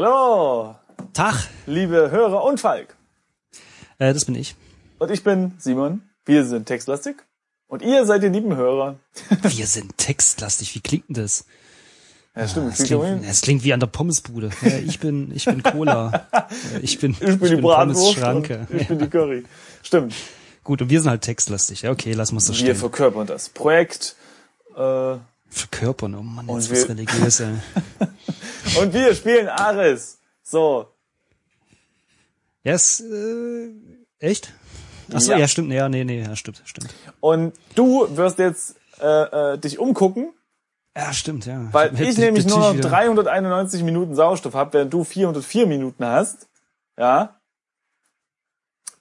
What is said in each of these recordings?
Hallo, Tag, liebe Hörer und Falk. äh, das bin ich. Und ich bin Simon. Wir sind Textlastik. Und ihr seid die lieben Hörer. Wir sind textlastig. Wie klingt denn das? Ja, stimmt. Es klingt klingt, es klingt wie an der Pommesbude. Ja, ich bin, ich bin Cola. Ich bin, ich bin die Bratwurst Schranke. und ich bin die Curry. Stimmt. Gut, und wir sind halt textlastig. Ja, okay, lass uns das Wir stehen. verkörpern das Projekt. Äh, Verkörpern, oh Mann, jetzt was wir- religiös, ey. und wir spielen Ares. So. Ja, ist, äh, echt? Ach so, Ja. ja. stimmt, ja, nee, nee, ja, stimmt, stimmt. Und du wirst jetzt äh, äh, dich umgucken, Ja, stimmt, ja. weil ich die- nämlich nur noch Tisch wieder- 391 Minuten Sauerstoff habe, während du 404 Minuten hast. Ja.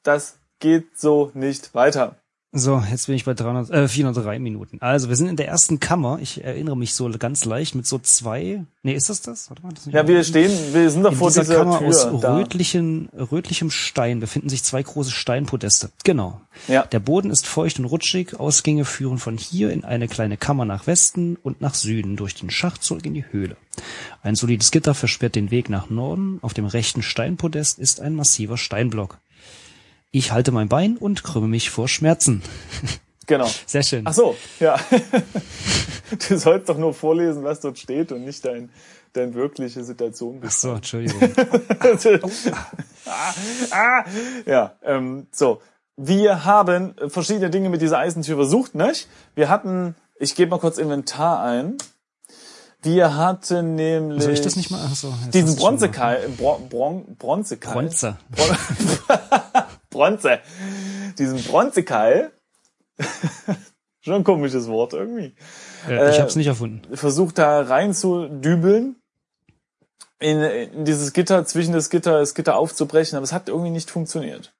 Das geht so nicht weiter. So, jetzt bin ich bei 300, äh, 403 Minuten. Also, wir sind in der ersten Kammer. Ich erinnere mich so ganz leicht mit so zwei, nee, ist das das? Warte mal, das Ja, wir stehen, wir sind doch In vor dieser dieser Kammer Tür aus da. rötlichen, rötlichem Stein befinden sich zwei große Steinpodeste. Genau. Ja. Der Boden ist feucht und rutschig. Ausgänge führen von hier in eine kleine Kammer nach Westen und nach Süden durch den Schacht zurück in die Höhle. Ein solides Gitter versperrt den Weg nach Norden. Auf dem rechten Steinpodest ist ein massiver Steinblock. Ich halte mein Bein und krümme mich vor Schmerzen. Genau. Sehr schön. Ach so, ja. Du sollst doch nur vorlesen, was dort steht und nicht dein, dein wirkliche Situation Ach so, Entschuldigung. ah, ja, ähm, so. Wir haben verschiedene Dinge mit dieser Eisentür versucht, nicht? Wir hatten, ich gebe mal kurz Inventar ein. Wir hatten nämlich Soll ich das nicht mal? Ach so, diesen Bronzekeil, Bron, Bron, Bronzekeil. Bronze. Bronze. Diesen Bronzekeil. Schon ein komisches Wort irgendwie. Äh, ich Äh, hab's nicht erfunden. Versucht da rein zu dübeln. In, in dieses Gitter, zwischen das Gitter, das Gitter aufzubrechen, aber es hat irgendwie nicht funktioniert.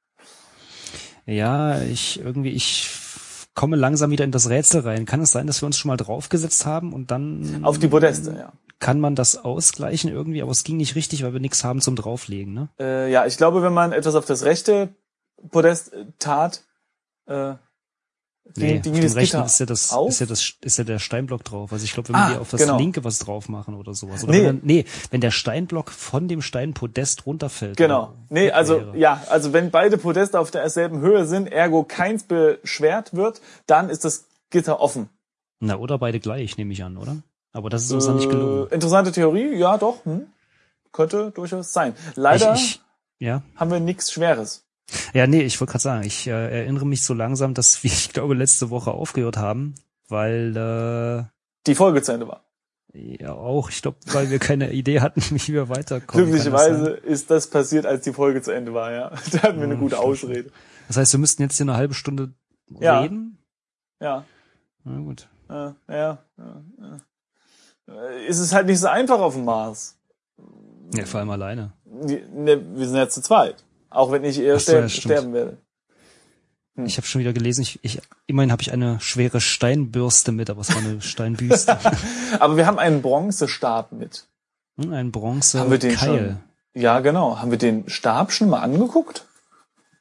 Ja, ich irgendwie, ich komme langsam wieder in das Rätsel rein. Kann es sein, dass wir uns schon mal draufgesetzt haben und dann Auf die Podeste, ja. kann man das ausgleichen irgendwie, aber es ging nicht richtig, weil wir nichts haben zum drauflegen, ne? Äh, ja, ich glaube, wenn man etwas auf das rechte Podest äh, tat, äh, Nee, ging, auf ging dem rechten Gitter ist ja das, auf. ist ja das, ist ja der Steinblock drauf. Also ich glaube, wenn Ah, wir auf das genau. linke was drauf machen oder sowas. Oder Nee. Wenn, dann- nee, wenn der Steinblock von dem Steinpodest runterfällt. Genau. Nee, also wäre. ja, also wenn beide Podeste auf derselben Höhe sind, ergo keins beschwert wird, dann ist das Gitter offen. Na, oder beide gleich, nehme ich an, oder? Aber das ist uns dann nicht gelungen. Äh, interessante Theorie, ja doch, hm. könnte durchaus sein. Leider Ich, ich, ja. haben wir nichts Schweres. Ja, nee, ich wollte gerade sagen, ich äh, erinnere mich so langsam, dass wir, ich glaube, letzte Woche aufgehört haben, weil Die Folge zu Ende war. äh, ja auch, ich glaube, weil wir keine Idee hatten, wie wir weiterkommen. Glücklicherweise ist das passiert, als die Folge zu Ende war, ja. Da hatten wir eine Hm, gute. Ausrede. Das heißt, wir müssten jetzt hier eine halbe Stunde Ja. reden? Ja. Na gut. Äh, ja, ja, ja. Äh, Ist es halt nicht so einfach auf dem Mars. Ja, vor allem alleine. Ne, wir sind ja zu zweit. Auch wenn ich eher Ach so, sterben, ja, sterben werde. Hm. Ich habe schon wieder gelesen, ich, ich immerhin habe ich eine schwere Steinbürste mit, aber es war eine Steinbüste. Aber wir haben einen Bronzestab mit. Hm, Ein Bronze Haben wir den Keil. Ja, genau. Haben wir den Stab schon mal angeguckt?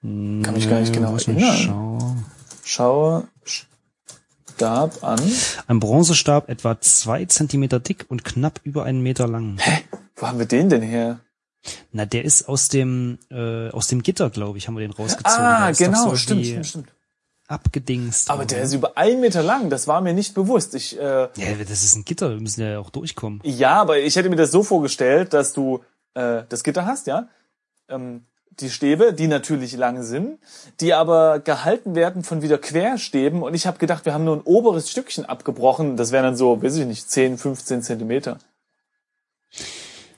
Kann mich gar nicht genau erinnern. schauen. Schaue Stab an. Ein Bronzestab etwa zwei Zentimeter dick und knapp über einen Meter lang. Wo haben wir den denn her? Na, der ist aus dem äh, aus dem Gitter, glaube ich, haben wir den rausgezogen. Ah, genau, so stimmt, stimmt, stimmt. Abgedingst. Aber der ist über einen Meter lang. Das war mir nicht bewusst. Ich, äh, Ja, das ist ein Gitter, wir müssen ja auch durchkommen. ja, aber ich hätte mir das so vorgestellt, dass du äh, das Gitter hast, ja. Ähm, die Stäbe, die natürlich lang sind, die aber gehalten werden von wieder Querstäben. Und ich habe gedacht, wir haben nur ein oberes Stückchen abgebrochen. Das wären dann so, weiß ich nicht, 10, 15 Zentimeter.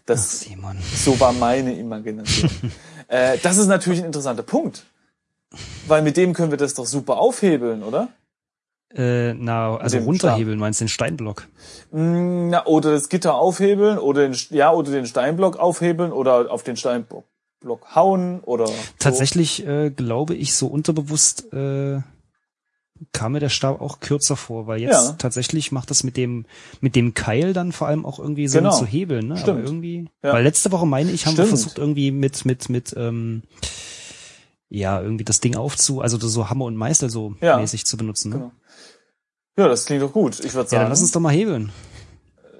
Ach, Das, Simon. so war meine Imagination. äh, das ist natürlich ein interessanter Punkt. Weil mit dem können wir das doch super aufhebeln, oder? Äh, na, also runterhebeln, meinst du den Steinblock? Mm, Na, oder das Gitter aufhebeln oder den, ja, oder den Steinblock aufhebeln oder auf den Steinblock hauen oder so. Tatsächlich äh, glaube ich, so unterbewusst äh, kam mir der Stab auch kürzer vor, weil jetzt Ja. tatsächlich macht das mit dem mit dem Keil dann vor allem auch irgendwie Sinn Genau. zu hebeln, ne? Stimmt. Aber irgendwie, Ja. weil letzte Woche meine ich, haben wir Stimmt. versucht irgendwie mit mit mit ähm, ja irgendwie das Ding aufzu, also so Hammer und Meißel so Ja. mäßig zu benutzen. Ne? Genau. Ja, das klingt doch gut. Ich würde Ja, sagen, dann lass uns doch mal hebeln.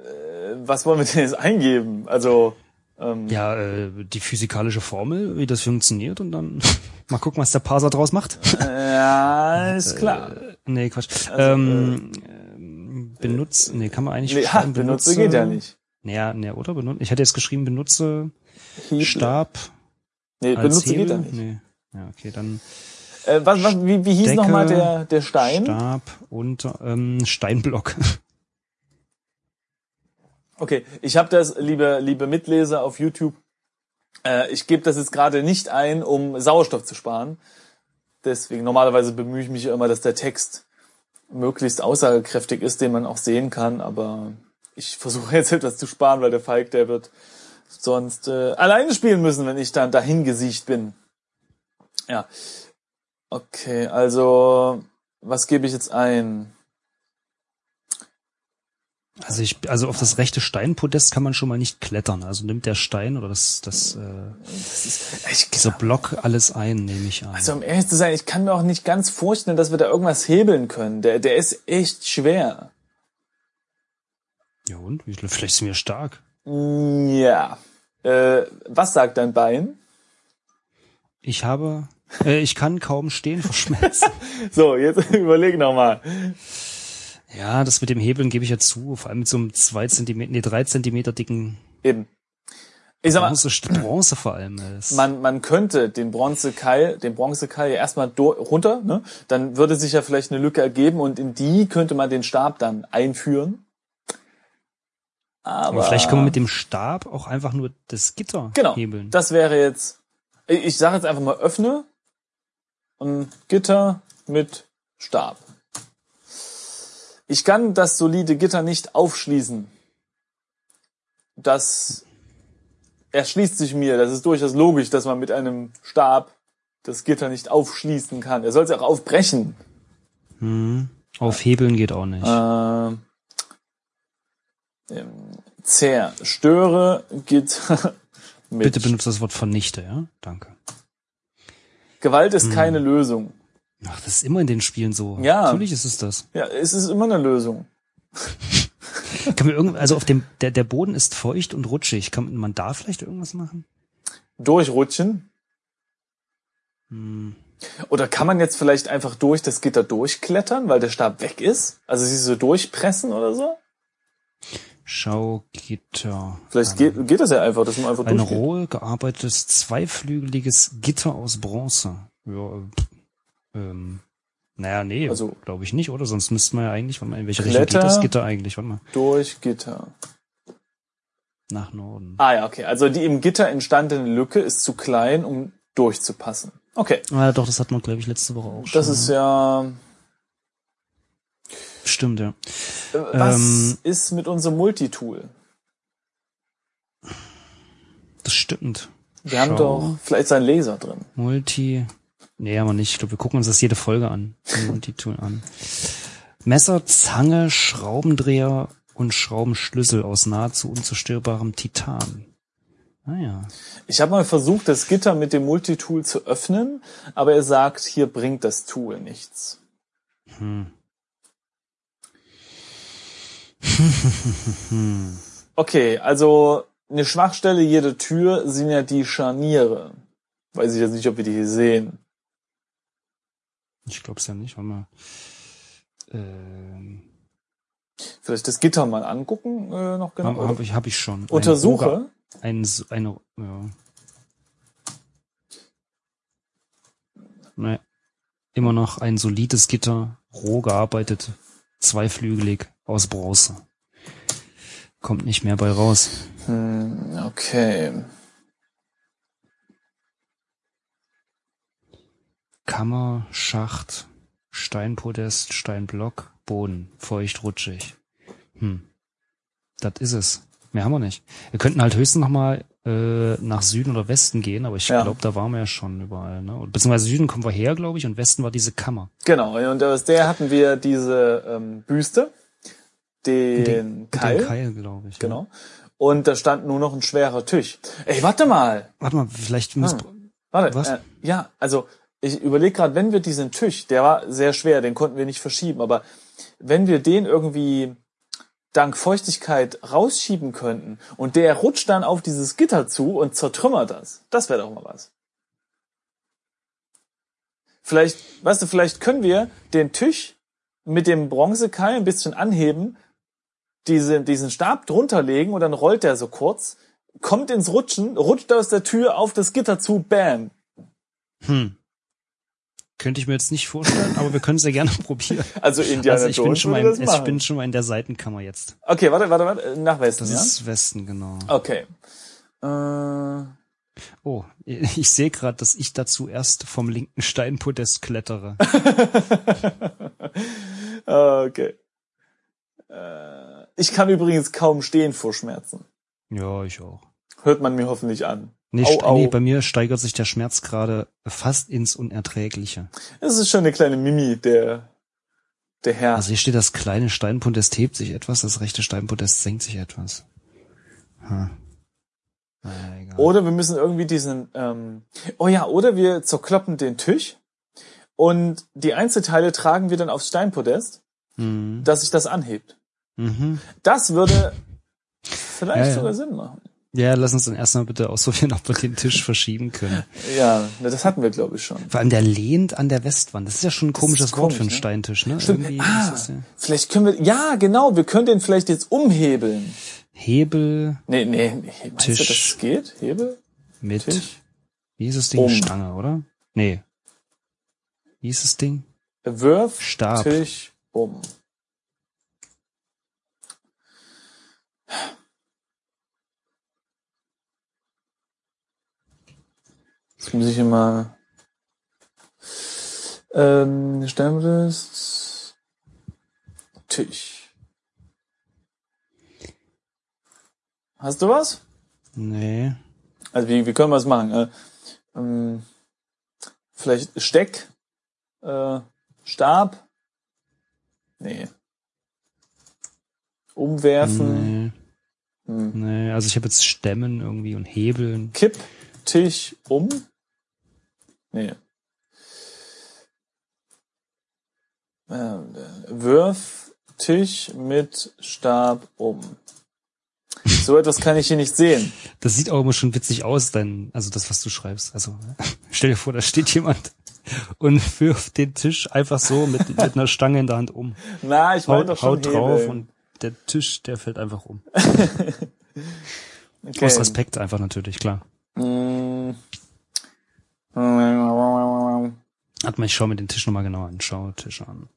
äh, was wollen wir denn jetzt eingeben? Also, Ähm, Ja, äh, die physikalische Formel, wie das funktioniert und dann mal gucken, was der Parser draus macht. ja, ist klar. nee, Quatsch. Also, ähm, ähm, benutz, nee, kann man eigentlich Nee, schreiben, benutze geht ja nicht. Naja, nee, oder? Benut ich hätte jetzt geschrieben, benutze Hebel. Stab Nee, benutze Hebel. geht ja nicht. Nee. Ja, okay, dann Äh, was, was, wie, wie hieß nochmal der, der Stein? Stab und ähm, Steinblock. Okay, ich habe das, liebe, liebe Mitleser auf YouTube, äh, ich gebe das jetzt gerade nicht ein, um Sauerstoff zu sparen. Deswegen, normalerweise bemühe ich mich immer, dass der Text möglichst aussagekräftig ist, den man auch sehen kann, aber ich versuche jetzt etwas zu sparen, weil der Falk, der wird sonst äh, alleine spielen müssen, wenn ich dann dahin gesiegt bin. Ja. Okay, also was gebe ich jetzt ein? Also ich, also auf das rechte Steinpodest kann man schon mal nicht klettern. Also nimmt der Stein oder das, das, äh, Das ist, ich, dieser Block alles ein, nehme ich an. Also um ehrlich zu sein, ich kann mir auch nicht ganz vorstellen, dass wir da irgendwas hebeln können. Der, der ist echt schwer. ja und? Vielleicht sind wir stark. Ja. Äh, was sagt dein Bein? Ich habe, äh, ich kann kaum stehen vor Schmerzen. So, jetzt überleg nochmal. Ja, das mit dem Hebeln gebe ich ja zu, vor allem mit so einem zwei Zentimeter, nee, drei Zentimeter dicken Eben. Ich sag mal, Bronze, Bronze vor allem. Das, man, man könnte den Bronzekeil, den Bronzekeil ja erstmal runter, ne? Dann würde sich ja vielleicht eine Lücke ergeben und in die könnte man den Stab dann einführen. Aber, aber vielleicht kann man mit dem Stab auch einfach nur das Gitter genau, hebeln. das wäre jetzt, ich ich sage jetzt einfach mal öffne und Gitter mit Stab. Ich kann das solide Gitter nicht aufschließen. Das erschließt sich mir. Das ist durchaus logisch, dass man mit einem Stab das Gitter nicht aufschließen kann. Er soll es auch aufbrechen. Hm. Aufhebeln geht auch nicht. Ähm, zerstöre Gitter mit Bitte benutzt das Wort vernichte, ja? Danke. Gewalt ist keine Lösung. Ach, das ist immer in den Spielen so. Ja. Natürlich ist es das. Ja, es ist immer eine Lösung. Kann man irgend, also auf dem, der, der Boden ist feucht und rutschig. Kann man da vielleicht irgendwas machen? Durchrutschen. Hm. Oder kann man jetzt vielleicht einfach durch das Gitter durchklettern, weil der Stab weg ist? Also sie so durchpressen oder so? Schaugitter. Vielleicht geht, geht das ja einfach, dass man einfach Ein roh gearbeitetes, zweiflügeliges Gitter aus Bronze. Ja, äh, ähm, naja, nee, Also- glaube ich nicht, oder? Sonst müsste man ja eigentlich, warte mal, in welche Richtung geht das Gitter eigentlich? Warte mal, Durch Gitter. nach Norden. Ah ja, okay. Also die im Gitter entstandene Lücke ist zu klein, um durchzupassen. Okay. Ah, doch, das hatten wir, glaube ich, letzte Woche auch schon. Das ist ja. Stimmt, ja. Äh, Was Ähm, ist mit unserem Multitool? Das stimmt. Wir haben Schau. doch vielleicht seinen Laser drin. Multi. Nee, aber nicht. Ich glaube, wir gucken uns das jede Folge an. Die Multitool an. Messer, Zange, Schraubendreher und Schraubenschlüssel aus nahezu unzerstörbarem Titan. Ah ja. Ich habe mal versucht, das Gitter mit dem Multitool zu öffnen, aber er sagt, hier bringt das Tool nichts. Hm. Okay, also eine Schwachstelle jeder Tür sind ja die Scharniere. Weiß ich jetzt nicht, ob wir die hier sehen. Ich glaub's ja nicht. Warte mal. Ähm, Vielleicht das Gitter mal angucken, äh, noch genau. hab, hab ich, hab ich schon. Untersuche. Ein, eine, ja. Nee. Immer noch ein solides Gitter, roh gearbeitet, zweiflügelig, aus Bronze. Kommt nicht mehr bei raus. Hm, okay. Kammer, Schacht, Steinpodest, Steinblock, Boden, feucht, rutschig. Hm. Das ist es. Mehr haben wir nicht. Wir könnten halt höchstens noch mal äh, nach Süden oder Westen gehen, aber ich Ja. glaube, da waren wir ja schon überall. Ne? Und Beziehungsweise Süden kommen wir her, glaube ich, und Westen war diese Kammer. Genau, und aus der hatten wir diese ähm, Büste, den Mit Keil, dem Keil, glaube ich. genau. Und da stand nur noch ein schwerer Tisch. Ey, warte mal. Warte mal, vielleicht muss... Ah. Warte, Was? Äh, ja, also ich überlege gerade, wenn wir diesen Tisch, der war sehr schwer, den konnten wir nicht verschieben, aber wenn wir den irgendwie dank Feuchtigkeit rausschieben könnten und der rutscht dann auf dieses Gitter zu und zertrümmert das. Das wäre doch mal was. Vielleicht, weißt du, vielleicht können wir den Tisch mit dem Bronzekeil ein bisschen anheben, diese, diesen Stab drunter legen und dann rollt der so kurz, kommt ins Rutschen, rutscht aus der Tür auf das Gitter zu, bam. Hm. Könnte ich mir jetzt nicht vorstellen, aber wir können es ja gerne probieren. Also Indiana Also ich bin Jones schon mal, in, ich bin schon mal in der Seitenkammer jetzt. Okay, warte, warte, warte, nach Westen, Das ja? ist Westen, genau. Okay. Äh, Oh, ich sehe gerade, dass ich dazu erst vom linken Steinpodest klettere. okay. Äh, ich kann übrigens kaum stehen vor Schmerzen. ja, ich auch. Hört man mir hoffentlich an. Nee, Au, au. nee, bei mir steigert sich der Schmerz gerade fast ins Unerträgliche. Das ist schon eine kleine Mimi, der, der Herr. Also hier steht, das kleine Steinpodest hebt sich etwas, das rechte Steinpodest senkt sich etwas. Hm. Naja, egal. Oder wir müssen irgendwie diesen, ähm, oh ja, oder wir zerkloppen den Tisch und die Einzelteile tragen wir dann aufs Steinpodest, Mhm. dass sich das anhebt. Mhm. Das würde vielleicht Ja, ja. sogar Sinn machen. Ja, lass uns dann erstmal bitte ausprobieren, ob wir den Tisch verschieben können. Ja, das hatten wir, glaube ich, schon. Vor allem der lehnt an der Westwand. Das ist ja schon ein komisches ist Wort für komisch, einen ne? Steintisch, ne? Stimmt. Irgendwie Ah, das ja vielleicht können wir, ja, genau, wir können den vielleicht jetzt umhebeln. Hebel Nee, nee, nee Tisch. du, das geht? Hebel? mit, Tisch? wie ist das Ding? Um. Stange, oder? Nee. Wie ist das Ding? Wirf, Stab. Tisch, um. Jetzt muss ich immer ähm, Steinpodest, Tisch. Hast du was? Nee. Also wie, wie können wir es machen? Äh, ähm, vielleicht Steck, äh, Stab? Nee. Umwerfen, Nee. hm. Nee, also ich habe jetzt Stämmen irgendwie und Hebeln. Kipp, Tisch, um? Nee. Ähm, äh, Wirf, Tisch mit Stab um. So etwas kann ich hier nicht sehen. Das sieht auch immer schon witzig aus, dein, also das, was du schreibst. Also stell dir vor, da steht jemand und wirft den Tisch einfach so mit, mit einer Stange in der Hand um. Na, ich meine Haut, doch schon haut drauf und der Tisch, der fällt einfach um. Okay. Aus Respekt einfach natürlich, klar. Mm. Warte mal, ich schau mir den Tisch nochmal genauer an. Schau Tisch an.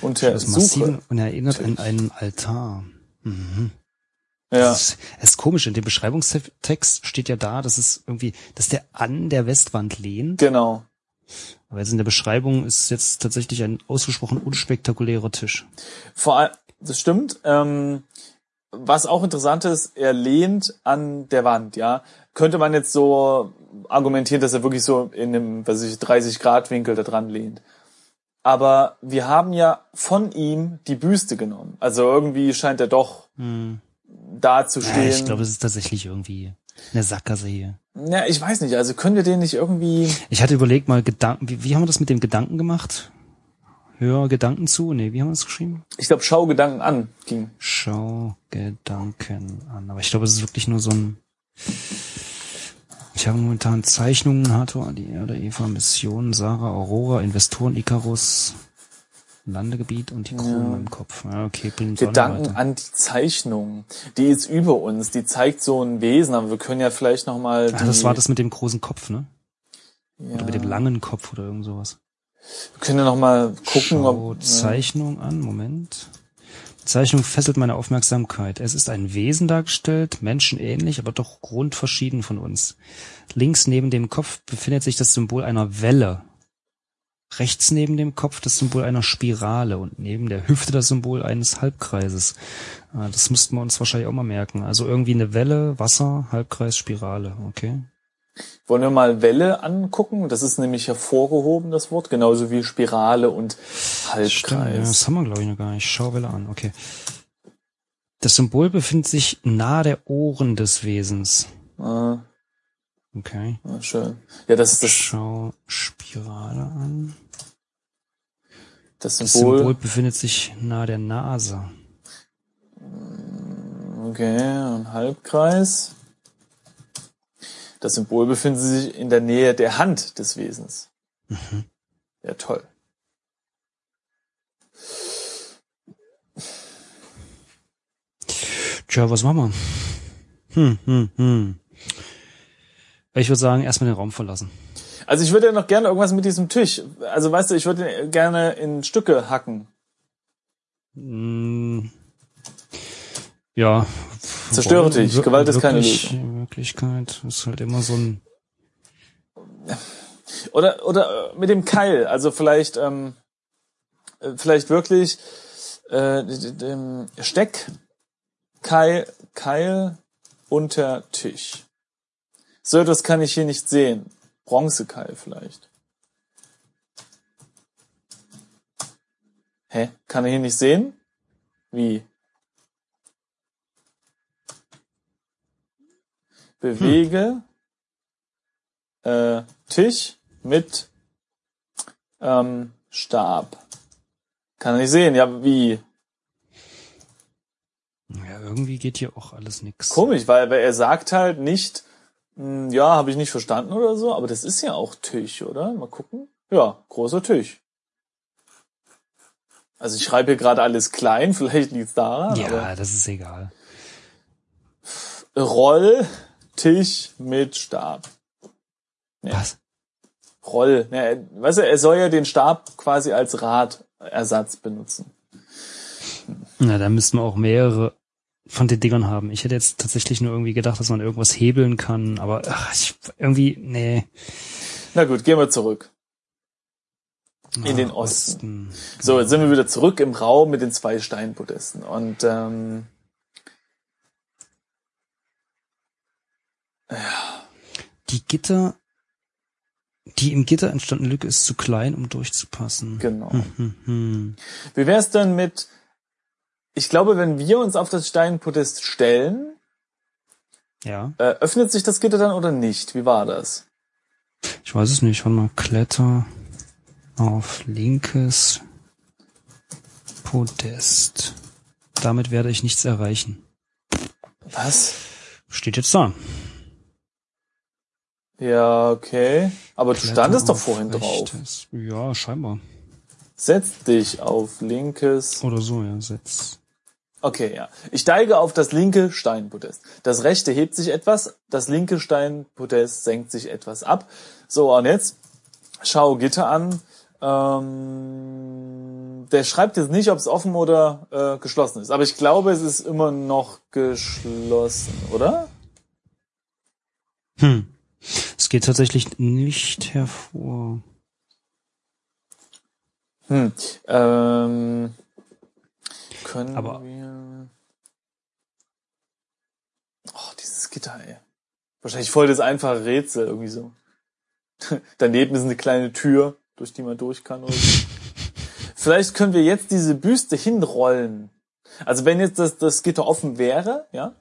Unter Das Massive Suche. und erinnert an einen Altar. Mhm. Ja. Das ist, es ist komisch, in dem Beschreibungstext steht ja da, dass es irgendwie, dass der an der Westwand lehnt. Genau. Aber jetzt in der Beschreibung ist jetzt tatsächlich ein ausgesprochen unspektakulärer Tisch. Vor allem, das stimmt. Ähm, was auch interessant ist, er lehnt an der Wand, ja. Könnte man jetzt so argumentieren, dass er wirklich so in einem, was weiß ich, 30 Grad Winkel da dran lehnt. Aber wir haben ja von ihm die Büste genommen. Also irgendwie scheint er doch Hm. da zu Ja, stehen. ich glaube, es ist tatsächlich irgendwie eine Sackgasse hier. ja, ich weiß nicht. Also können wir den nicht irgendwie, Ich hatte überlegt mal Gedanken, wie, wie haben wir das mit dem Gedanken gemacht? Hör Gedanken zu? Nee, wie haben wir das geschrieben? ich glaube, Schaugedanken an ging. Schau Gedanken an. Aber ich glaube, es ist wirklich nur so ein. Ich habe momentan Zeichnungen, Hathor, die Erde, Eva, Mission, Sarah, Aurora, Investoren, Icarus, Landegebiet und die Krone im Kopf. Ja, okay, bringt Gedanken an die Zeichnung. Die ist über uns. Die zeigt so ein Wesen, aber wir können ja vielleicht noch mal. Ah, die, das war das mit dem großen Kopf, ne? Ja. Oder mit dem langen Kopf oder irgend sowas. Wir können ja noch mal gucken, Schau ob. Zeichnung an, Moment. Zeichnung fesselt meine Aufmerksamkeit. Es ist ein Wesen dargestellt, menschenähnlich, aber doch grundverschieden von uns. Links neben dem Kopf befindet sich das Symbol einer Welle. Rechts neben dem Kopf das Symbol einer Spirale und neben der Hüfte das Symbol eines Halbkreises. Ah, Das müssten wir uns wahrscheinlich auch mal merken. Also irgendwie eine Welle, Wasser, Halbkreis, Spirale. Okay. Wollen wir mal Welle angucken? Das ist nämlich hervorgehoben, das Wort, genauso wie Spirale und Stimmt, ja, Halbkreis. das haben wir, glaube ich, noch gar nicht. Schauwelle an, okay. Das Symbol befindet sich nahe der Ohren des Wesens. Ah, Okay. ah, schön. Ja, das ist das, Schau Spirale an. das Das Symbol. Symbol befindet sich nahe der Nase. Okay, ein Halbkreis. Das Symbol befindet sich in der Nähe der Hand des Wesens. Ja, toll. Tja, was machen wir? Hm, hm, hm. Ich würde sagen, erstmal den Raum verlassen. Also ich würde ja noch gerne irgendwas mit diesem Tisch. Also weißt du, ich würde gerne in Stücke hacken. Hm. Ja. Zerstöre dich. Gewalt ist keine wirklich- Wirklichkeit ist halt immer so ein. Oder oder äh, mit dem Keil. Also vielleicht ähm, äh, vielleicht wirklich äh, dem Steck Keil Keil unter Tisch. So das kann ich hier nicht sehen. Bronzekeil vielleicht. Hä? Kann er hier nicht sehen? Wie? Bewege äh, Tisch mit ähm, Stab. Kann nicht sehen. Ja, wie? Ja, irgendwie geht hier auch alles nix. Komisch, weil, weil er sagt halt nicht, hm, ja, habe ich nicht verstanden oder so, aber das ist ja auch Tisch, oder? Mal gucken. Ja, großer Tisch. Also ich schreibe hier gerade alles klein, vielleicht liegt's daran, Ja, das ist egal. Roll, Tisch mit Stab. Ja. Was? Roll. Ja, er- weißt du, er soll ja den Stab quasi als Radersatz benutzen. Na, da müssten wir auch mehrere von den Dingern haben. Ich hätte jetzt tatsächlich nur irgendwie gedacht, dass man irgendwas hebeln kann, aber ach, ich, irgendwie, nee. Na gut, gehen wir zurück. In den Ah, Osten. So, jetzt sind wir wieder zurück im Raum mit den zwei Steinpodesten. Und ähm, Die Gitter, die im Gitter entstandene Lücke ist zu klein, um durchzupassen. genau. Hm, hm. Wie wär's denn mit, ich glaube, wenn wir uns auf das Steinpodest stellen, Ja, äh, öffnet sich das Gitter dann oder nicht? Wie war das? ich weiß es nicht. Warte mal, Kletter auf linkes Podest. Damit werde ich nichts erreichen. Was? Steht jetzt da. Ja, okay. Aber du Kletter standest doch vorhin drauf. rechtes. Ja, scheinbar. Setz dich auf linkes. Oder so, ja, Setz. Okay, ja. Ich steige auf das linke Steinpodest. Das rechte hebt sich etwas, das linke Steinpodest senkt sich etwas ab. So, und jetzt schau Gitter an. Ähm, der schreibt jetzt nicht, ob es offen oder äh, geschlossen ist. Aber ich glaube, es ist immer noch geschlossen, oder? Hm. Es geht tatsächlich nicht hervor. Hm. Ähm, können Aber- wir... Oh, dieses Gitter, ey. Wahrscheinlich voll das einfache Rätsel, irgendwie so. Daneben ist eine kleine Tür, durch die man durch kann oder so. Vielleicht können wir jetzt diese Büste hinrollen. Also wenn jetzt das, das Gitter offen wäre, ja,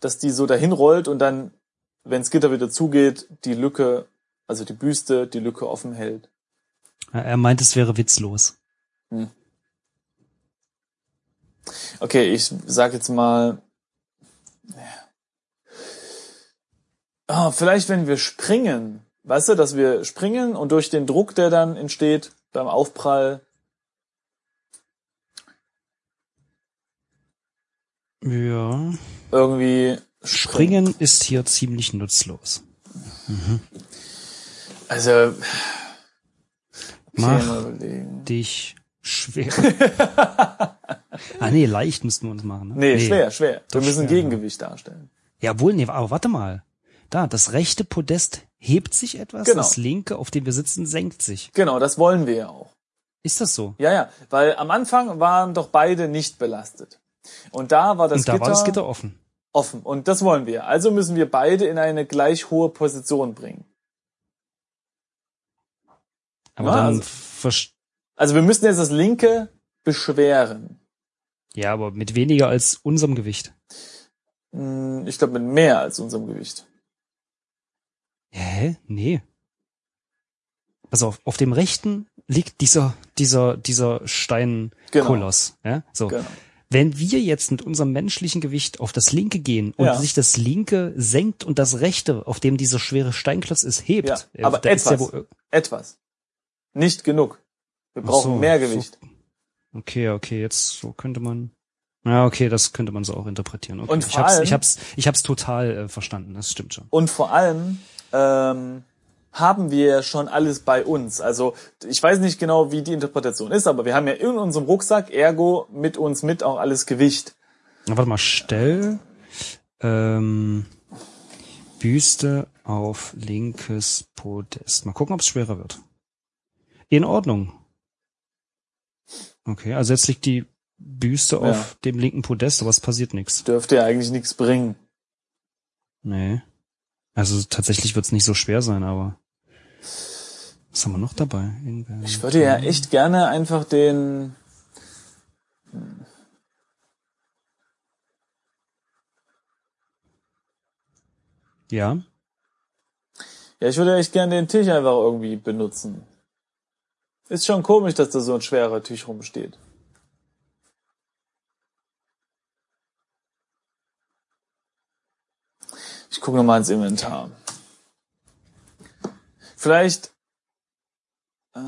dass die so dahin rollt und dann, wenn das Gitter wieder zugeht, die Lücke, also die Büste, die Lücke offen hält. Er meint, es wäre witzlos. Okay, ich sag jetzt mal. Ah, vielleicht wenn wir springen, weißt du, dass wir springen und durch den Druck, der dann entsteht beim Aufprall, Ja. irgendwie Springen ist hier ziemlich nutzlos. Also okay, Mach dich schwer. ah nee, leicht müssten wir uns machen. Ne? Nee, schwer, schwer. Wir müssen schwer, Gegengewicht darstellen. Jawohl, nee, aber warte mal. Da, das rechte Podest hebt sich etwas, Genau. das linke, auf dem wir sitzen, senkt sich. Genau, das wollen wir ja auch. Ist das so? Ja, ja, weil am Anfang waren doch beide nicht belastet. Und da war das, Und da Gitter, war das Gitter offen. Offen. Und das wollen wir. Also müssen wir beide in eine gleich hohe Position bringen. Aber Ja, dann also- Also wir müssen jetzt das linke beschweren. ja, aber mit weniger als unserem Gewicht. Hm, Ich glaube mit mehr als unserem Gewicht. Hä? Nee. Pass auf, auf dem rechten liegt dieser, dieser, dieser Steinkoloss. Ja? So. Genau. Wenn wir jetzt mit unserem menschlichen Gewicht auf das linke gehen und Ja. sich das linke senkt und das rechte, auf dem dieser schwere Steinklotz ist, hebt, Ja, äh, aber ist ja etwas. wohl- Etwas. Nicht genug. Wir brauchen so, mehr so- Gewicht. Okay, okay, jetzt so könnte man. Ja, okay, das könnte man so auch interpretieren. Okay. Und ich vor hab's, allem- ich hab's, ich hab's total äh, verstanden. Das stimmt schon. Und vor allem ähm, haben wir schon alles bei uns. Also ich weiß nicht genau, wie die Interpretation ist, aber wir haben ja in unserem Rucksack, ergo mit uns mit auch alles Gewicht. Na, warte mal, stell ähm, Büste auf linkes Podest. Mal gucken, ob es schwerer wird. In Ordnung. Okay, also jetzt liegt die Büste Ja. auf dem linken Podest, aber es passiert nichts. Dürfte ja eigentlich nichts bringen. Nee. Also tatsächlich wird es nicht so schwer sein, aber was haben wir noch dabei? Ingwer. Ich würde ja echt gerne einfach den. Ja. Ja, ich würde echt gerne den Tisch einfach irgendwie benutzen. Ist schon komisch, dass da so ein schwerer Tisch rumsteht. Ich gucke nochmal ins Inventar. Vielleicht. Äh.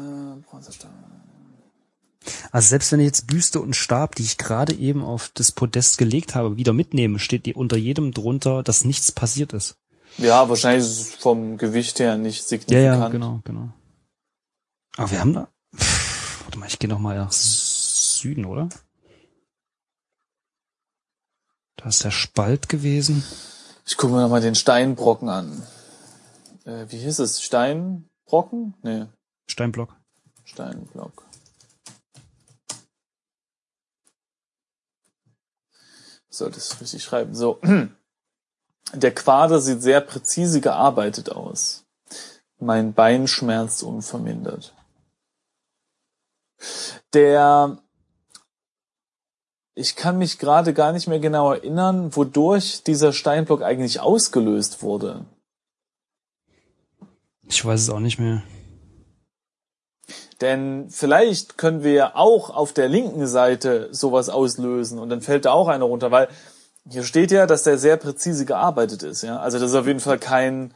Also selbst wenn ich jetzt Büste und Stab, die ich gerade eben auf das Podest gelegt habe, wieder mitnehme, steht die unter jedem drunter, dass nichts passiert ist. Ja, wahrscheinlich ist es vom Gewicht her nicht Ja, signifikant. ja, genau, genau. Aber wir haben da. Pff, warte mal, ich gehe noch mal nach Süden, oder? Da ist der Spalt gewesen. Ich gucke mir nochmal den Steinbrocken an. Äh, wie hieß es? Steinbrocken? Nee, Steinblock. Steinblock. Sollte es richtig schreiben. So. Der Quader sieht sehr präzise gearbeitet aus. Mein Bein schmerzt unvermindert. Der ich kann mich gerade gar nicht mehr genau erinnern, wodurch dieser Steinblock eigentlich ausgelöst wurde. Ich weiß es auch nicht mehr. Denn vielleicht können wir auch auf der linken Seite sowas auslösen und dann fällt da auch einer runter, weil hier steht ja, dass der sehr präzise gearbeitet ist. Ja? Also das ist auf jeden Fall kein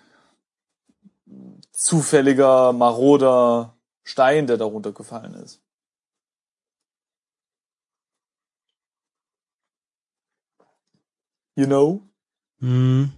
zufälliger, maroder Stein, der da runtergefallen ist. You know? Hm.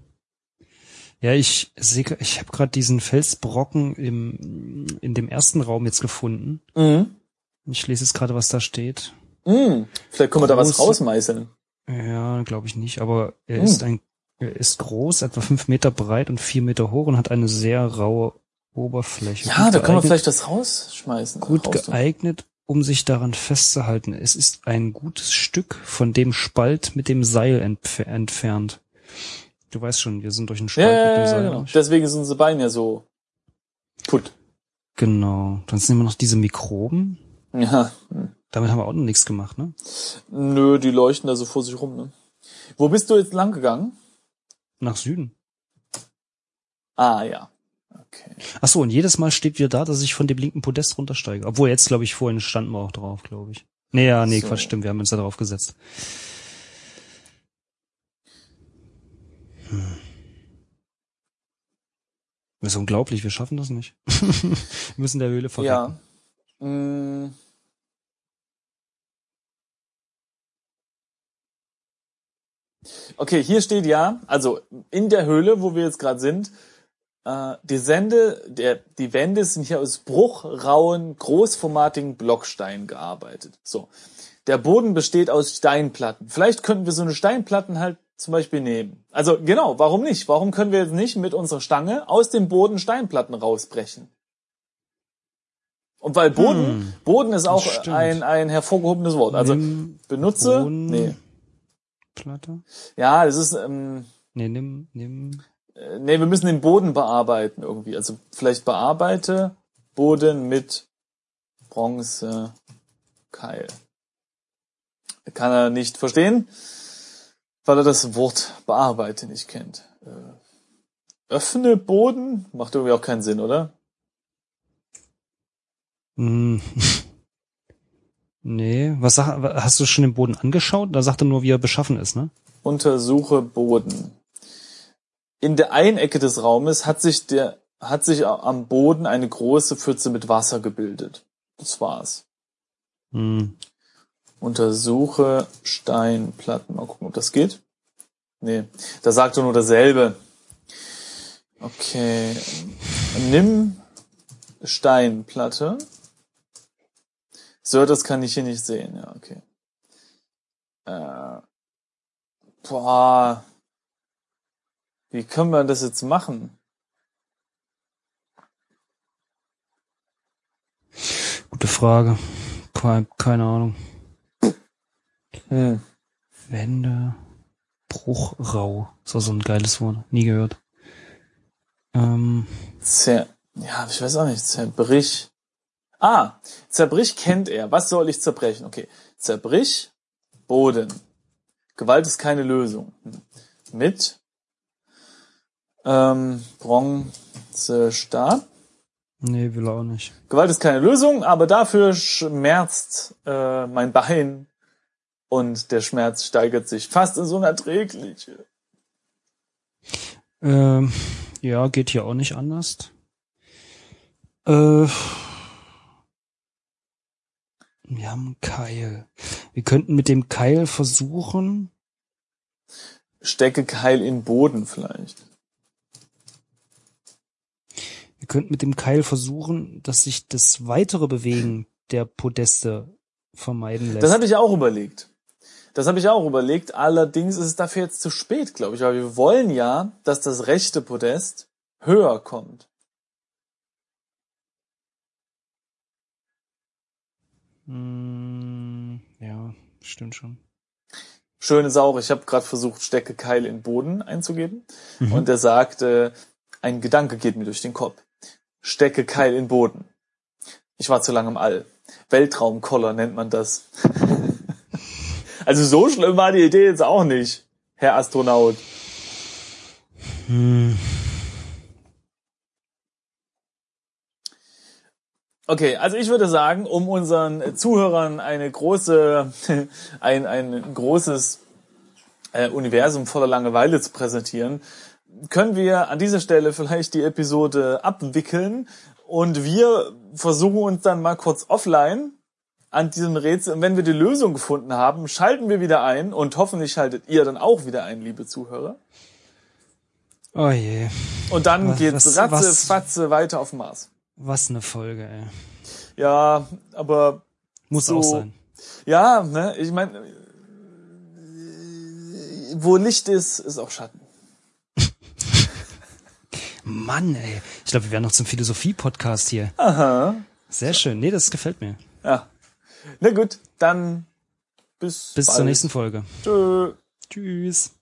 Ja, ich sehe, ich habe gerade diesen Felsbrocken im in dem ersten Raum jetzt gefunden. Mhm. Ich lese jetzt gerade, was da steht. Mhm. Vielleicht können wir da was rausmeißeln. Ja, glaube ich nicht. Aber er Hm. ist ein, er ist groß, etwa fünf Meter breit und vier Meter hoch und hat eine sehr raue Oberfläche. Ja, da können wir vielleicht das rausschmeißen. gut geeignet, um sich daran festzuhalten. Es ist ein gutes Stück von dem Spalt mit dem Seil entf entfernt. Du weißt schon, wir sind durch einen Ja, Spalt ja, mit dem ja, Seil. genau. durch. Deswegen ist unser Bein ja so put. Genau. Dann nehmen wir noch diese Mikroben. Ja. Damit haben wir auch noch nichts gemacht, ne? Nö, die leuchten da so vor sich rum, ne? Wo bist du jetzt lang gegangen? Nach Süden. Ah, ja. Okay. Ach so, und jedes Mal steht wieder da, dass ich von dem linken Podest runtersteige. Obwohl jetzt, glaube ich, vorhin standen wir auch drauf, glaube ich. Nee, ja, nee, So. Quatsch, stimmt, wir haben uns da drauf gesetzt. Hm. Das ist unglaublich, wir schaffen das nicht. wir müssen der Höhle verrecken. Ja. Mm. Okay, hier steht ja, also in der Höhle, wo wir jetzt gerade sind, die Sende, der, die Wände sind hier aus bruchrauen, großformatigen Blocksteinen gearbeitet. So. Der Boden besteht aus Steinplatten. Vielleicht könnten wir so eine Steinplatten halt zum Beispiel nehmen. Also genau, warum nicht? Warum können wir jetzt nicht mit unserer Stange aus dem Boden Steinplatten rausbrechen? Und weil Boden, Hm, Boden ist auch ein, ein hervorgehobenes Wort. Also nimm benutze, Boden- nee. Platte? Ja, das ist, ähm, Nee, nimm, nimm. Äh, nee, wir müssen den Boden bearbeiten irgendwie. Also vielleicht bearbeite Boden mit Bronze Keil. Kann er nicht verstehen, weil er das Wort bearbeite nicht kennt. Äh, öffne Boden macht irgendwie auch keinen Sinn, oder? Hm. Nee, was sag, hast du schon den Boden angeschaut? Da sagt er nur, wie er beschaffen ist, ne? Untersuche Boden. In der einen Ecke des Raumes hat sich der, hat sich am Boden eine große Pfütze mit Wasser gebildet. Das war's. Hm. Untersuche Steinplatten. Mal gucken, ob das geht. Nee, da sagt er nur dasselbe. Okay. Nimm Steinplatte. So, das kann ich hier nicht sehen. Ja, okay. Äh, boah. Wie können wir das jetzt machen? Gute Frage. Keine, keine Ahnung. Hm. Wände. Bruchrau. Ist auch so ein geiles Wort. Nie gehört. Ähm, Zer ja, ich weiß auch nicht. Zerbrich. Ah, zerbrich kennt er. Was soll ich zerbrechen? Okay. Zerbrich, Boden. Gewalt ist keine Lösung. Mit ähm, Bronzestab. nee, will er auch nicht. Gewalt ist keine Lösung, aber dafür schmerzt äh, mein Bein und der Schmerz steigert sich fast ins Unerträgliche. Ähm, ja, geht hier auch nicht anders. Äh, wir haben einen Keil. Wir könnten mit dem Keil versuchen. Stecke Keil in Boden vielleicht. Wir könnten mit dem Keil versuchen, dass sich das weitere Bewegen der Podeste vermeiden lässt. Das habe ich auch überlegt. Das habe ich auch überlegt. Allerdings ist es dafür jetzt zu spät, glaube ich. Weil wir wollen ja, dass das rechte Podest höher kommt. Mm, ja, stimmt schon. Schön ist auch, ich habe gerade versucht, Stecke Keil in Boden einzugeben. Und er sagt, äh, ein Gedanke geht mir durch den Kopf. Stecke Keil in Boden. Ich war zu lange im All. Weltraumkoller nennt man das. also so schlimm war die Idee jetzt auch nicht, Herr Astronaut. Hm. Okay, also ich würde sagen, um unseren Zuhörern eine große, ein, ein großes äh, Universum voller Langeweile zu präsentieren, können wir an dieser Stelle vielleicht die Episode abwickeln und wir versuchen uns dann mal kurz offline an diesem Rätsel und wenn wir die Lösung gefunden haben, schalten wir wieder ein und hoffentlich schaltet ihr dann auch wieder ein, liebe Zuhörer. Oh je. Und dann Was- geht's was- ratze, was- fatze weiter auf Mars. Was eine Folge, ey. Ja, aber Muss So. auch sein. Ja, ne, ich meine, wo Licht ist, ist auch Schatten. Mann, ey. Ich glaube, wir werden noch zum Philosophie-Podcast hier. Aha. Sehr schön. Nee, das gefällt mir. Ja. Na gut, dann bis Bis bald. zur nächsten Folge. Tschö. Tschüss.